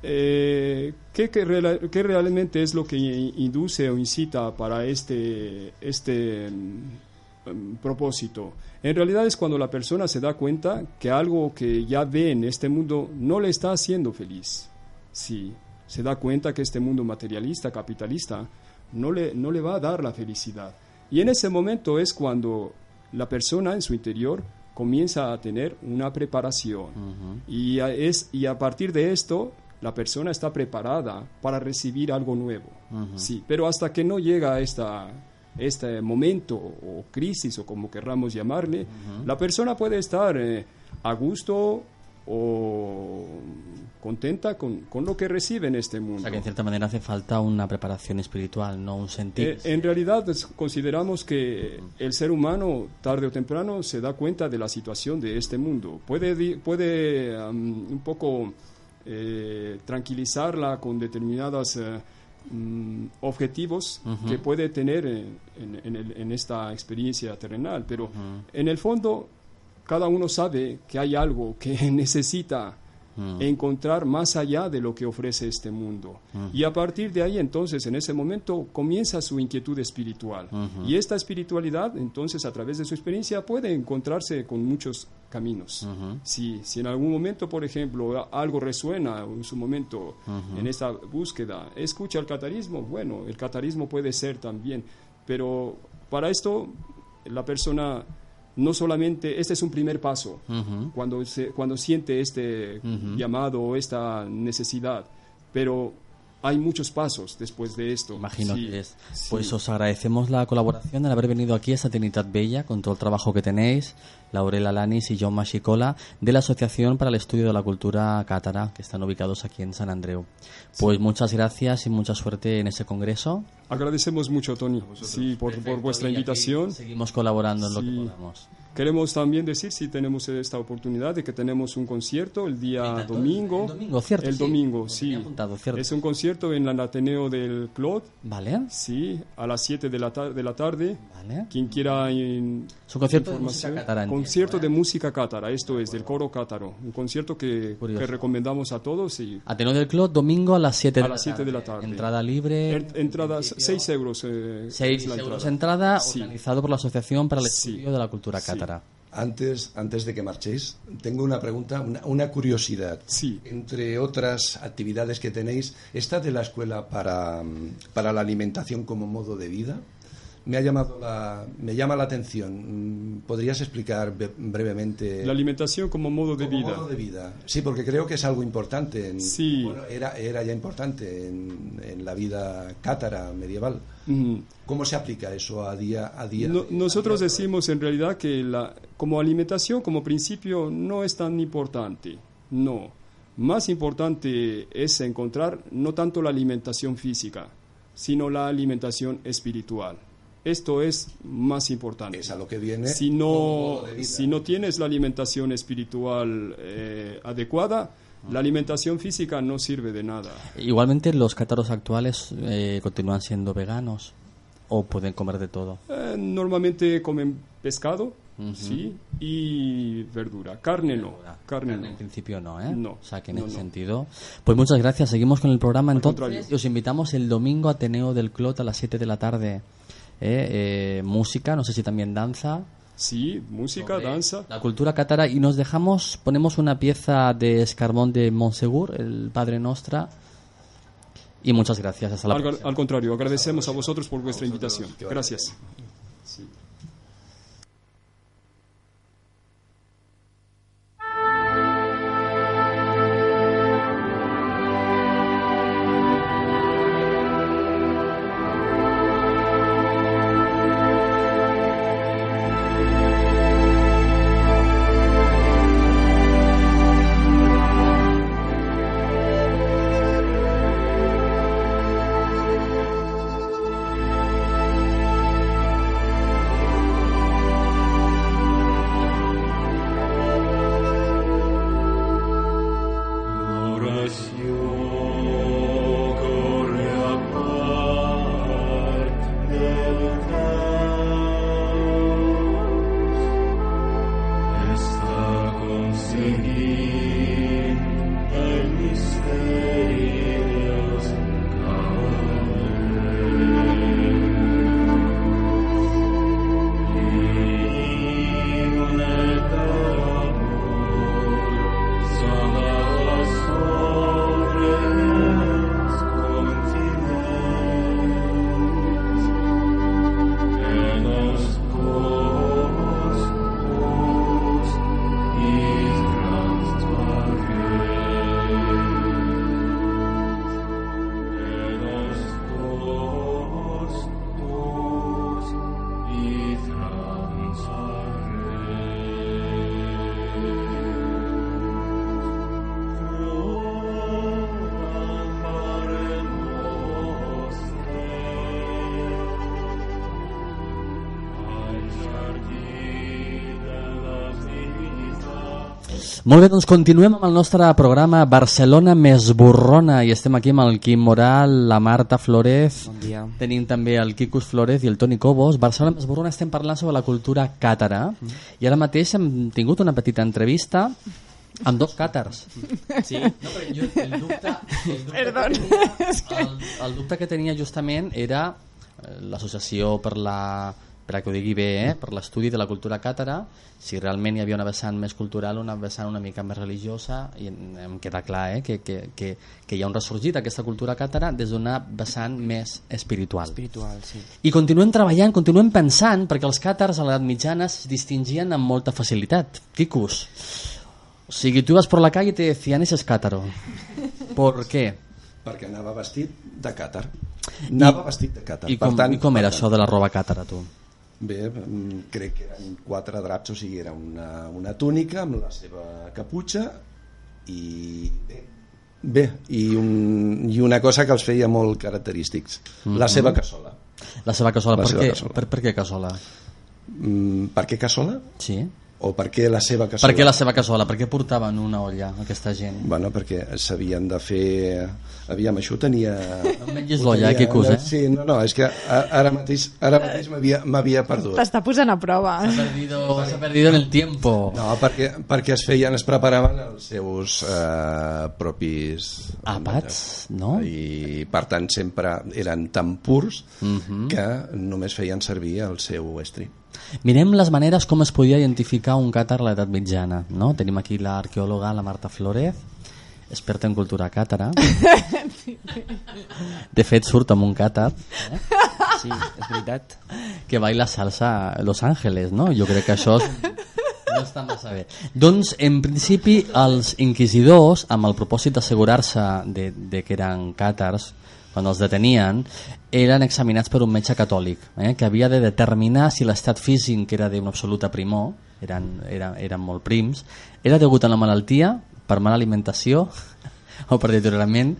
eh, ¿qué, qué reala- qué realmente es lo que induce o incita para este, este mm, propósito? En realidad es cuando la persona se da cuenta que algo que ya ve en este mundo no le está haciendo feliz. Sí, se da cuenta que este mundo materialista, capitalista, no le, no le va a dar la felicidad. Y en ese momento es cuando la persona en su interior comienza a tener una preparación. y, a, es, y a partir de esto, la persona está preparada para recibir algo nuevo. Sí, pero hasta que no llega esta, este momento o crisis o como querramos llamarle, la persona puede estar eh, a gusto o contenta con, con lo que recibe en este mundo. O sea, que en cierta manera hace falta una preparación espiritual, no un sentir. Eh, en realidad consideramos que el ser humano tarde o temprano se da cuenta de la situación de este mundo. Puede, puede un poco eh, tranquilizarla con determinados eh, mm, objetivos que puede tener en, en- en el- en esta experiencia terrenal, pero en el fondo cada uno sabe que hay algo que necesita encontrar más allá de lo que ofrece este mundo. Y a partir de ahí, entonces, en ese momento, comienza su inquietud espiritual. Y esta espiritualidad, entonces, a través de su experiencia, puede encontrarse con muchos caminos. si, si en algún momento, por ejemplo, algo resuena en su momento en esta búsqueda, escucha el catarismo, bueno, el catarismo puede ser también, pero para esto la persona no solamente, este es un primer paso, cuando, se, cuando siente este llamado o esta necesidad, pero hay muchos pasos después de esto. Imagino Sí, que es. sí. Pues os agradecemos la colaboración, el haber venido aquí a esta Trinitat Bella, con todo el trabajo que tenéis, Laurela Lanis y John Machicola, de la Asociación para el Estudio de la Cultura Cátara, que están ubicados aquí en San Andreu. Pues muchas gracias y mucha suerte en ese congreso. Agradecemos mucho, Tony, sí, por, por vuestra invitación. Seguimos colaborando en lo que podamos. Queremos también decir, si tenemos esta oportunidad, de que tenemos un concierto el día domingo. el domingo, cierto, El sí. domingo, sí. apuntado, cierto. Es un concierto en el Ateneo del Clot. ¿Vale? Sí, a las 7 de la, de la tarde. Vale. Quien quiera Es un concierto de música cátara, entiendo, Concierto ¿eh? de música cátara, esto es, del coro cátaro. Un concierto que, que recomendamos a todos. Y Ateneo del Club, domingo a las 7 de, A la las siete de la tarde. Entrada libre. en- entradas 6 euros. eh, 6 es la euros entrada. Sí. organizado por la Asociación para el Sí. Estudio de la Cultura Sí. Cátara. Antes, antes de que marchéis, tengo una pregunta, una, una curiosidad. Sí. Entre otras actividades que tenéis, ¿esta de la escuela para, mm, para la alimentación como modo de vida? Me ha llamado la, me llama la atención. Mm, ¿Podrías explicar brevemente La alimentación como modo de como vida. modo de vida? Sí, porque creo que es algo importante. En, Sí. bueno, era, era ya importante en, en la vida cátara medieval. ¿Cómo se aplica eso a día a día? No- a nosotros día decimos en realidad que la, como alimentación, como principio, no es tan importante. No. Más importante es encontrar no tanto la alimentación física, sino la alimentación espiritual. Esto es más importante. Es a lo que viene Si no, si no tienes la alimentación espiritual eh, adecuada, la alimentación física no sirve de nada. Igualmente, los cátaros actuales eh, continúan siendo veganos o pueden comer de todo. Eh, normalmente comen pescado, sí, y verdura. Carne no. Carne En no. principio no, ¿eh? No, O sea que en no, ese no. sentido. Pues muchas gracias. Seguimos con el programa entonces. os invitamos el domingo a Ateneo del Clot a las 7 de la tarde. ¿Eh? Eh, música, no sé si también danza. Sí, música, sobre danza. La cultura cátara. Y nos dejamos, ponemos una pieza de Escarbón de Monsegur, el Padre Nostra. Y muchas gracias. Hasta la Al, próxima. al contrario, agradecemos a vosotros por vuestra invitación. Gracias. Lord. Molt bé, doncs continuem amb el nostre programa Barcelona més borrona i estem aquí amb el Quim Moral, la Marta Flores, Bon dia. tenim també el Quicus Flores i el Toni Cobos. Barcelona més borrona estem parlant sobre la cultura càtara i ara mateix hem tingut una petita entrevista amb dos càtars. Sí, no, però jo, el dubte, el dubte, Perdón. que tenia, el, el dubte que tenia justament era eh, l'associació per la per que ho digui bé, eh, per l'estudi de la cultura càtara, si realment hi havia una vessant més cultural, una vessant una mica més religiosa, i em, queda clar eh, que, que, que, que hi ha un ressorgit d'aquesta cultura càtara des d'una vessant més espiritual. Espiritual, sí. I continuem treballant, continuem pensant, perquè els càtars a l'edat mitjana es distingien amb molta facilitat. Quicus, o sigui, tu ibas por la calle y te decían ese es cátaro. ¿Por qué? Perquè anava vestit de càtar. Anava vestit de càtar. I com, per tant, i com era per tant, això de la roba càtara, tu? Bé, mm, crec que eren quatre draps, o sigui, era una, una túnica amb la seva caputxa i bé, bé i, un, i una cosa que els feia molt característics, la seva cassola. La seva cassola, La per, seva què, cassola. Per, per què cassola? Mm, per què cassola? Sí. O per què la seva cassola? Per què la seva cassola? Per què portaven una olla aquesta gent? Bueno, perquè s'havien de fer... Aviam, això ho tenia... Ho l'olla, tenia- Quicus, eh? Sí, no, no, és que ara mateix, ara mateix m'havia perdut. T'està posant a prova. S'ha perdido, s'ha perdido en el tiempo. No, perquè, perquè es feien, es preparaven els seus eh, propis Àpats, no? I per tant sempre eren tan purs Mhm. que només feien servir el seu estri. Mirem les maneres com es podia identificar un càtar a l'edat mitjana. No? Tenim aquí l'arqueòloga, la Marta Flores, experta en cultura càtara. De fet, surt amb un càtar eh? Sí, és veritat. que baila salsa a Los Ángeles, no? Jo crec que això és... no està massa bé. Doncs, en principi, els inquisidors, amb el propòsit d'assegurar-se de, de que eren càtars, quan els detenien, eren examinats per un metge catòlic, eh, que havia de determinar si l'estat físic era d'una absoluta primor, eren, eren, eren molt prims, era degut a la malaltia, per mala alimentació o per deteriorament,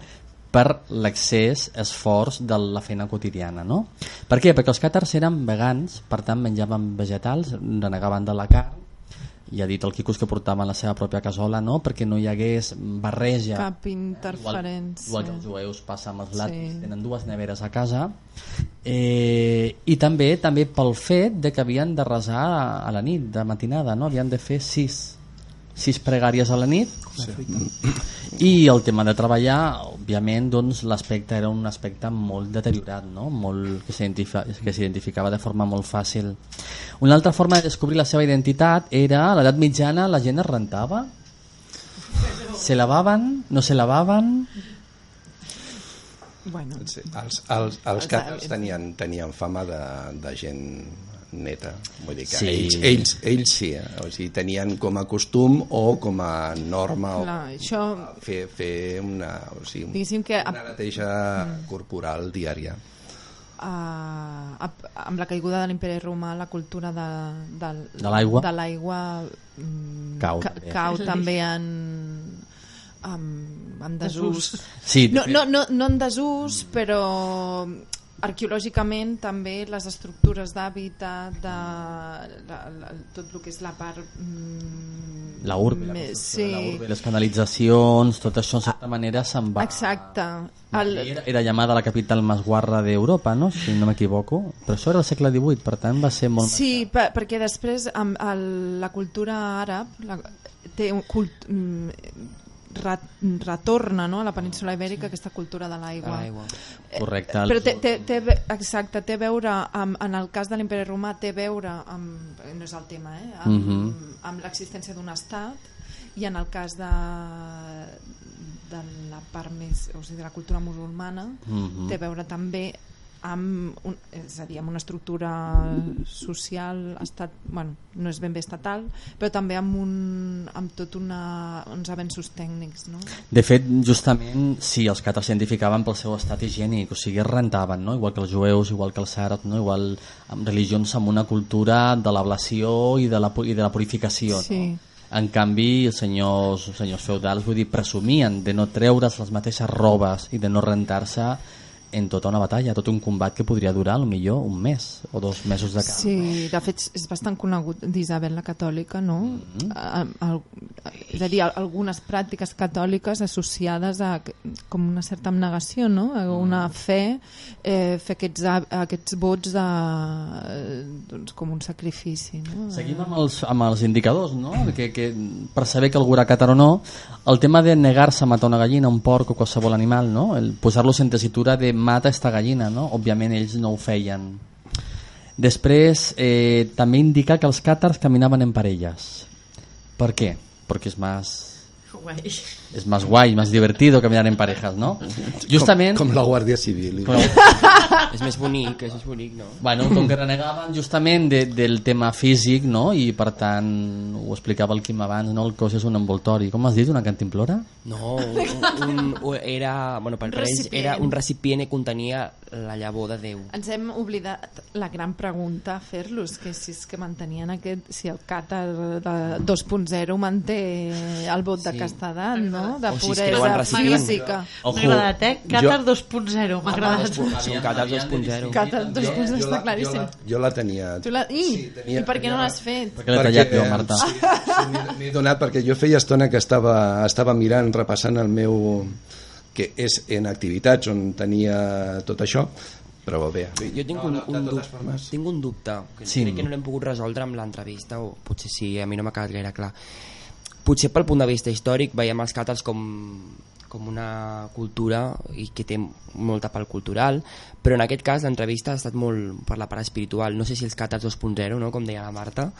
per l'excés, esforç de la feina quotidiana. No? Per què? Perquè els càtars eren vegans, per tant menjaven vegetals, renegaven de la carn, i ha dit el Quicus que portaven la seva pròpia casola, no? perquè no hi hagués barreja. Cap interferència. Igual, igual que els jueus passa amb els latis, Sí. tenen dues neveres a casa. Eh, I també també pel fet de que havien de resar a la nit, de matinada, no? havien de fer sis, sis pregàries a la nit. I el tema de treballar òbviament doncs, l'aspecte era un aspecte molt deteriorat no? molt, que s'identifi- que s'identificava de forma molt fàcil. Una altra forma de descobrir la seva identitat era a l'edat mitjana la gent es rentava? Se lavaven, no se lavaven? Bueno, Sí, els, els, els càtars tenien, tenien fama de, de gent neta vull dir que Sí. ells, ells, ells sí eh? o sigui, tenien com a costum o com a norma o clar, això... fer, fer una, o sigui, un- Diguéssim que una neteja corporal diària Uh, amb la caiguda de l'imperi romà la cultura de, de, De l'aigua. de l'aigua mm, Cau, ca, també. cau també en, en, en desús Sí, no, no, no, no en desús però arqueològicament també les estructures d'hàbitat de la, la, tot el que és la part mm, la urbe, la de la sí. urbe, les canalitzacions, tot això en certa manera se'n va... exacte el, Era, era llamada la capital més guarra d'Europa, no? si no m'equivoco. Però això era el segle XVIII, per tant va ser molt... Sí, per, perquè després amb el, la cultura àrab la, té un cult, mm, ret, retorna no, a la península ibèrica aquesta cultura de l'aigua. L'aigua. Correcte. Però té, té, té, ve- exacte, té a veure amb, en el cas de l'imperi romà té a veure amb, no és el tema eh, amb, Mhm. amb l'existència d'un estat i en el cas de, de la part més o sigui, de la cultura musulmana Mhm. té a veure també amb, un, és a dir, amb una estructura social estat, bueno, no és ben bé estatal però també amb, un, amb tot una, uns avenços tècnics no? De fet, justament, sí, els càtars s'identificaven pel seu estat higiènic, o sigui, es rentaven, no? igual que els jueus, igual que els àrabs, no? igual amb religions amb una cultura de l'ablació i, de la, i de la purificació. Sí. No? En canvi, els senyors, els senyors feudals vull dir, presumien de no treure's les mateixes robes i de no rentar-se en tota una batalla, tot un combat que podria durar millor un mes o dos mesos de camp. Sí, de fet és bastant conegut d'Isabel la Catòlica, no? Mm-hmm. A, a, és a dir, algunes pràctiques catòliques associades a com una certa abnegació, no? A una Mm. fe, eh, fer aquests, aquests vots de, doncs, com un sacrifici, no? Seguim amb els, amb els indicadors, no? Que, que, per saber que algú era càtar o no, el tema de negar-se a matar una gallina, un porc o qualsevol animal, no? El posar-los en tessitura de mata esta gallina, no? Òbviament ells no ho feien. Després, eh, també indica que els càtars caminaven en parelles. ¿Por qué? Porque es más Guai. Es más guay, más divertido caminar en parejas, ¿no? Justament... Com, com la Guàrdia Civil. Com- és més bonic, és més bonic, no? Bueno, com que renegaven justament de, del tema físic, no? I per tant, ho explicava el Quim abans, no? El cos és un envoltori. Com has dit, una cantimplora? No, un, un, un, era, bueno, per ells era un recipient que contenia la llavor de Déu. Ens hem oblidat la gran pregunta a fer-los, que si és que mantenien aquest, si el càtar de 2.0 manté el vot de Sí. castedat, no? De O si puresa física. M'ha agradat, eh? Qatar 2.0, m'ha agradat. Sí, Qatar 2.0. Càtar 2.0 està claríssim. Jo la, jo la tenia... Tu la... I, Sí, tenia- I per què no l'has fet? Perquè l'he tallat jo, Marta. Sí, sí, m'he- donat perquè jo feia estona que estava, estava mirant, repassant el meu que és en activitats on tenia tot això però bé, Jo tinc un, un, dubte, tinc un dubte que Sí. sí. crec que no l'hem pogut resoldre amb l'entrevista o potser sí, a mi no m'ha quedat gaire clar potser pel punt de vista històric veiem els càtars com, com una cultura i que té molta pal cultural però en aquest cas l'entrevista ha estat molt per la part espiritual no sé si els càtars 2.0 no? com deia la Marta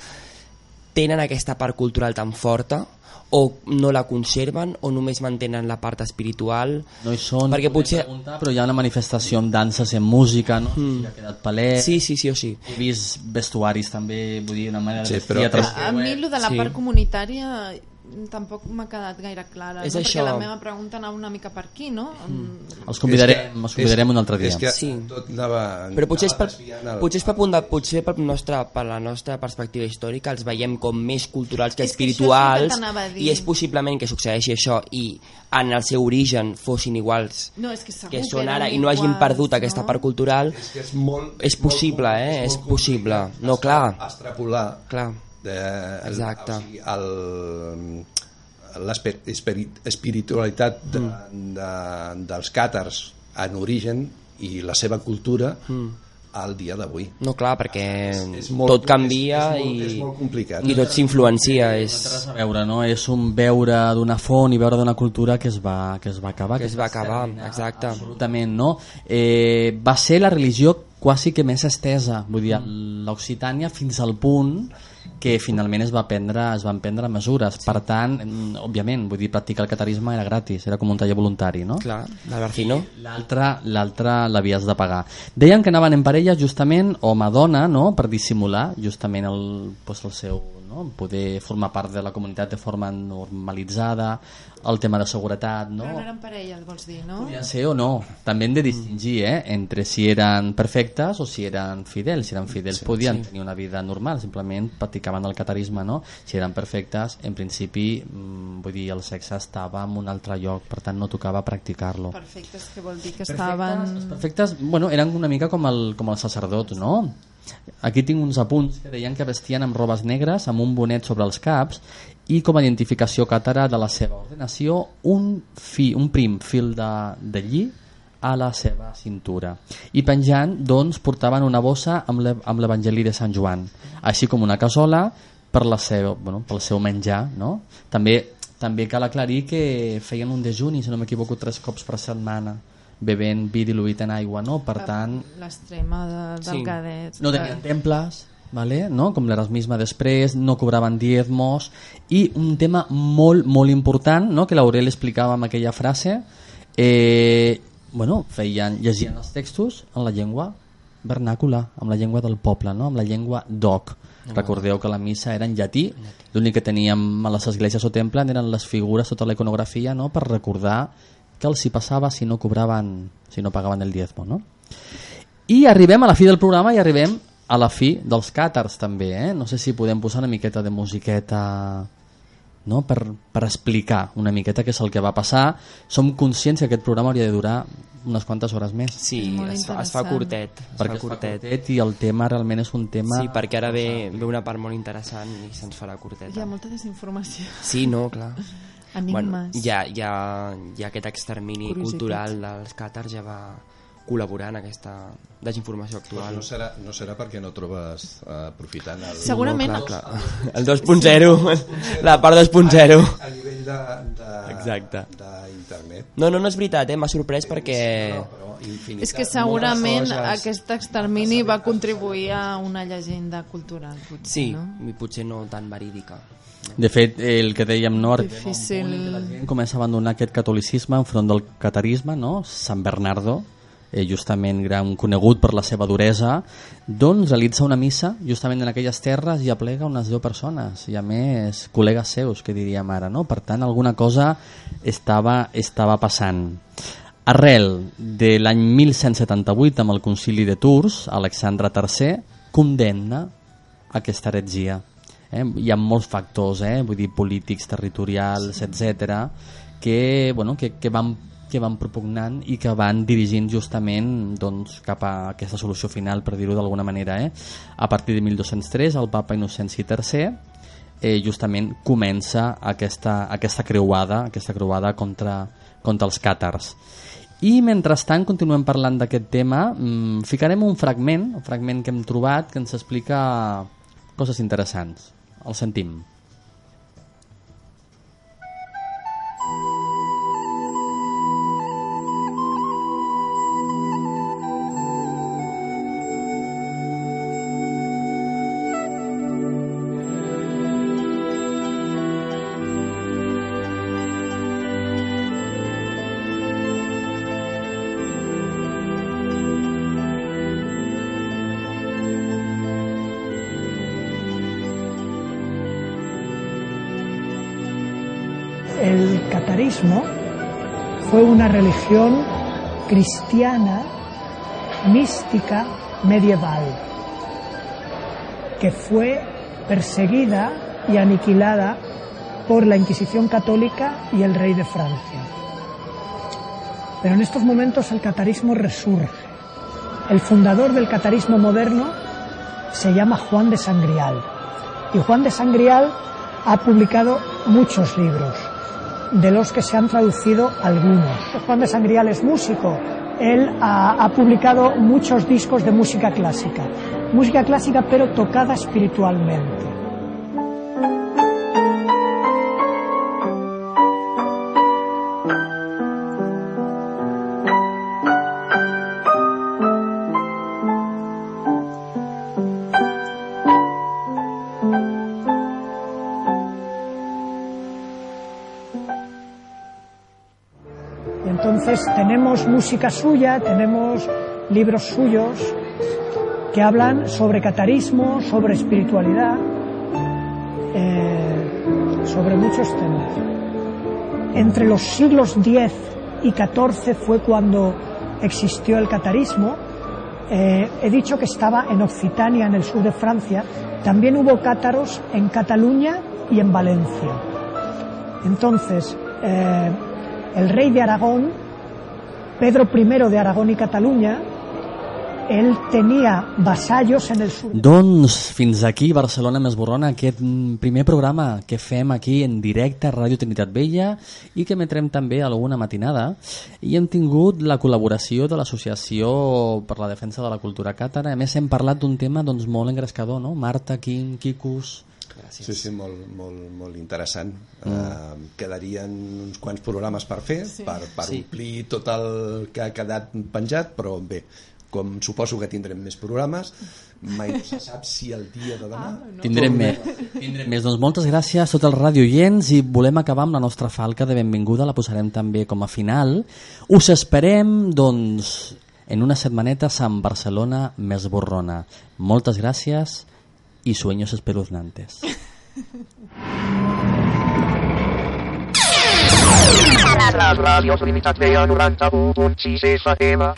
tenen aquesta part cultural tan forta o no la conserven o només mantenen la part espiritual No hi són, perquè potser preguntar, però hi ha una manifestació amb danses, en música, no? Mm. ha quedat palet. sí, sí, sí o sí He vist vestuaris també, vull dir, una manera Sí, de però és- A mi, el de la Sí. part comunitària tampoc m'ha quedat gaire clara, És no? això. perquè la meva pregunta anava una mica per aquí, no? Mm. Els convidarem, els convidarem un altre dia. És que Sí. tot anava, però potser és per, el- potser és per, punt de, potser per, nostra, per la nostra perspectiva històrica els veiem com més culturals que És és espirituals que i és possiblement que succeeixi això i en el seu origen fossin iguals No, és que segur que són ara i no hagin iguals, perdut aquesta no? part cultural és que és molt és possible, molt, eh? És molt possible. No, clar. extrapolar clar de, el, Exacte. o sigui, el, l'esper- esperi- espiritualitat de, Mm. de, dels càtars en origen i la seva cultura Mm. al dia d'avui. no clar perquè és molt- tot canvia és- és molt- i, és molt complicat. i tot s'influencia No és, a veure, no? És un veure d'una font i veure d'una cultura que es va, que es va acabar. que es va acabar exacte Absolutament, no? Eh, va ser la religió quasi que més estesa, vull dir, l'Occitània fins al punt que finalment es va prendre, es van prendre mesures. Sí. Per tant, mm, òbviament, vull dir, practicar el catarisme era gratis, era com un taller voluntari, no? clar, l'Albercino L'altre l'altre l'havies de pagar. Deien que anaven en parella justament home-dona, no?, per dissimular justament el, pues, el seu no? poder formar part de la comunitat de forma normalitzada, el tema de seguretat, no? Però no eren parelles, vols dir, no? Podien ser o no. També hem de distingir eh, entre si eren perfectes o si eren fidels. Si eren fidels sí, podien sí. tenir una vida normal, simplement practicaven el catarisme, no? Si eren perfectes, en principi, mm, vull dir, el sexe estava en un altre lloc, per tant no tocava practicar-lo. Perfectes, que vol dir que estaven... Els perfectes, bueno, eren una mica com el, com el sacerdot, no? Aquí tinc uns apunts que deien que vestien amb robes negres, amb un bonet sobre els caps i com a identificació càtara de la seva ordenació un, fi, un prim fil de, de lli a la seva cintura i penjant doncs portaven una bossa amb l'e- amb l'Evangeli de Sant Joan així com una casola per la seva, bueno, pel seu menjar no? també, també cal aclarir que feien un dejuni, si no m'equivoco tres cops per setmana bevent vi diluït en aigua no? per tant L'extrema de, del Sí. cadet. no tenien temples vale? no? com l'erasmisme després no cobraven diezmos i un tema molt molt important no? que l'Aurel explicava amb aquella frase eh, bueno, feien, llegien els textos en la llengua vernàcula, amb la llengua del poble no? amb la llengua doc recordeu que la missa era en llatí l'únic que teníem a les esglésies o temple eren les figures, tota la iconografia no? per recordar que els hi passava si no cobraven si no pagaven el diezmo no? I arribem a la fi del programa i arribem a la fi dels càtars també, eh? No sé si podem posar una miqueta de musiqueta no? per, per explicar una miqueta què és el que va passar. Som conscients que aquest programa hauria de durar unes quantes hores més. Sí, es fa, es fa curtet. Es perquè fa es fa curtet. curtet i el tema realment és un tema... Sí, perquè ara ve, ve una part molt interessant i se'ns farà Hi curteta. ha molta desinformació. Sí, no, clar. Enigmes. Bueno, ja, ja, ja aquest extermini cultural dels càtars ja va col·laborar en aquesta desinformació actual. No serà, no serà perquè no trobes eh, aprofitant el, Segurament No, clar, clar. El 2.0, la part 2.0. a nivell de, de, Exacte. d'internet. No, no, no és veritat, eh? m'ha sorprès perquè... Però infinitat, És que segurament coses. aquest extermini va contribuir a una llegenda cultural, potser, Sí, no? i potser no tan verídica. De fet, el que dèiem, no? Difícil... gent comença a abandonar aquest catolicisme enfront del catarisme, no? Sant Bernardo, eh, justament gran conegut per la seva duresa, doncs realitza una missa justament en aquelles terres i aplega unes 10 persones, i a més col·legues seus, que diríem ara, no? Per tant, alguna cosa estava, estava passant. Arrel de l'any 1178, amb el concili de Tours, Alexandre III condemna aquesta heretgia. Eh? Hi ha molts factors, eh? vull dir, polítics, territorials, etc que, bueno, que, que van que van propugnant i que van dirigint justament doncs, cap a aquesta solució final, per dir-ho d'alguna manera. Eh? A partir de 1203, el papa Innocenci III eh, justament comença aquesta, aquesta creuada, aquesta creuada contra, contra els càtars. I mentrestant continuem parlant d'aquest tema, mm, ficarem un fragment, un fragment que hem trobat que ens explica coses interessants. El sentim. Religión cristiana, mística, medieval, que fue perseguida y aniquilada por la Inquisición católica y el rey de Francia. Pero en estos momentos el catarismo resurge. El fundador del catarismo moderno se llama Juan de Sangrial. Y Juan de Sangrial ha publicado muchos libros, de los que se han traducido algunos. Juan de Sangrial es músico. Él ha, ha publicado muchos discos de música clásica. Música clásica pero tocada espiritualmente. Entonces tenemos música suya, tenemos libros suyos que hablan sobre catarismo, sobre espiritualidad, eh, sobre muchos temas. Entre los siglos X y XIV fue cuando existió el catarismo. Eh, he dicho que estaba en Occitania, en el sur de Francia. También hubo cátaros en Cataluña y en Valencia. Entonces, eh, el rey de Aragón, Pedro I de Aragón y Cataluña, él tenía vasallos en el sur. Doncs fins aquí Barcelona més Borrona, aquest primer programa que fem aquí en directe a Ràdio Trinitat Vella i que emetrem també alguna matinada i hem tingut la col·laboració de l'Associació per la Defensa de la Cultura Càtara. A més hem parlat d'un tema doncs, molt engrescador, no? Marta, Quim, Quicus... Sí, sí, molt, molt, molt interessant. Mm. Uh, quedarien uns quants programes per fer, sí. per, per sí. omplir tot el que ha quedat penjat, però bé, com suposo que tindrem més programes, mai no se sap si el dia de demà... Ah, no. Tindrem més. Tindrem més. Doncs moltes gràcies a tots els radioients i volem acabar amb la nostra falca de benvinguda, la posarem també com a final. Us esperem, doncs, en una setmaneta a Barcelona més borrona. Moltes gràcies y sueños espeluznantes. Les ràdios Trinitat Vella 91.6 FM.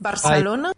Barcelona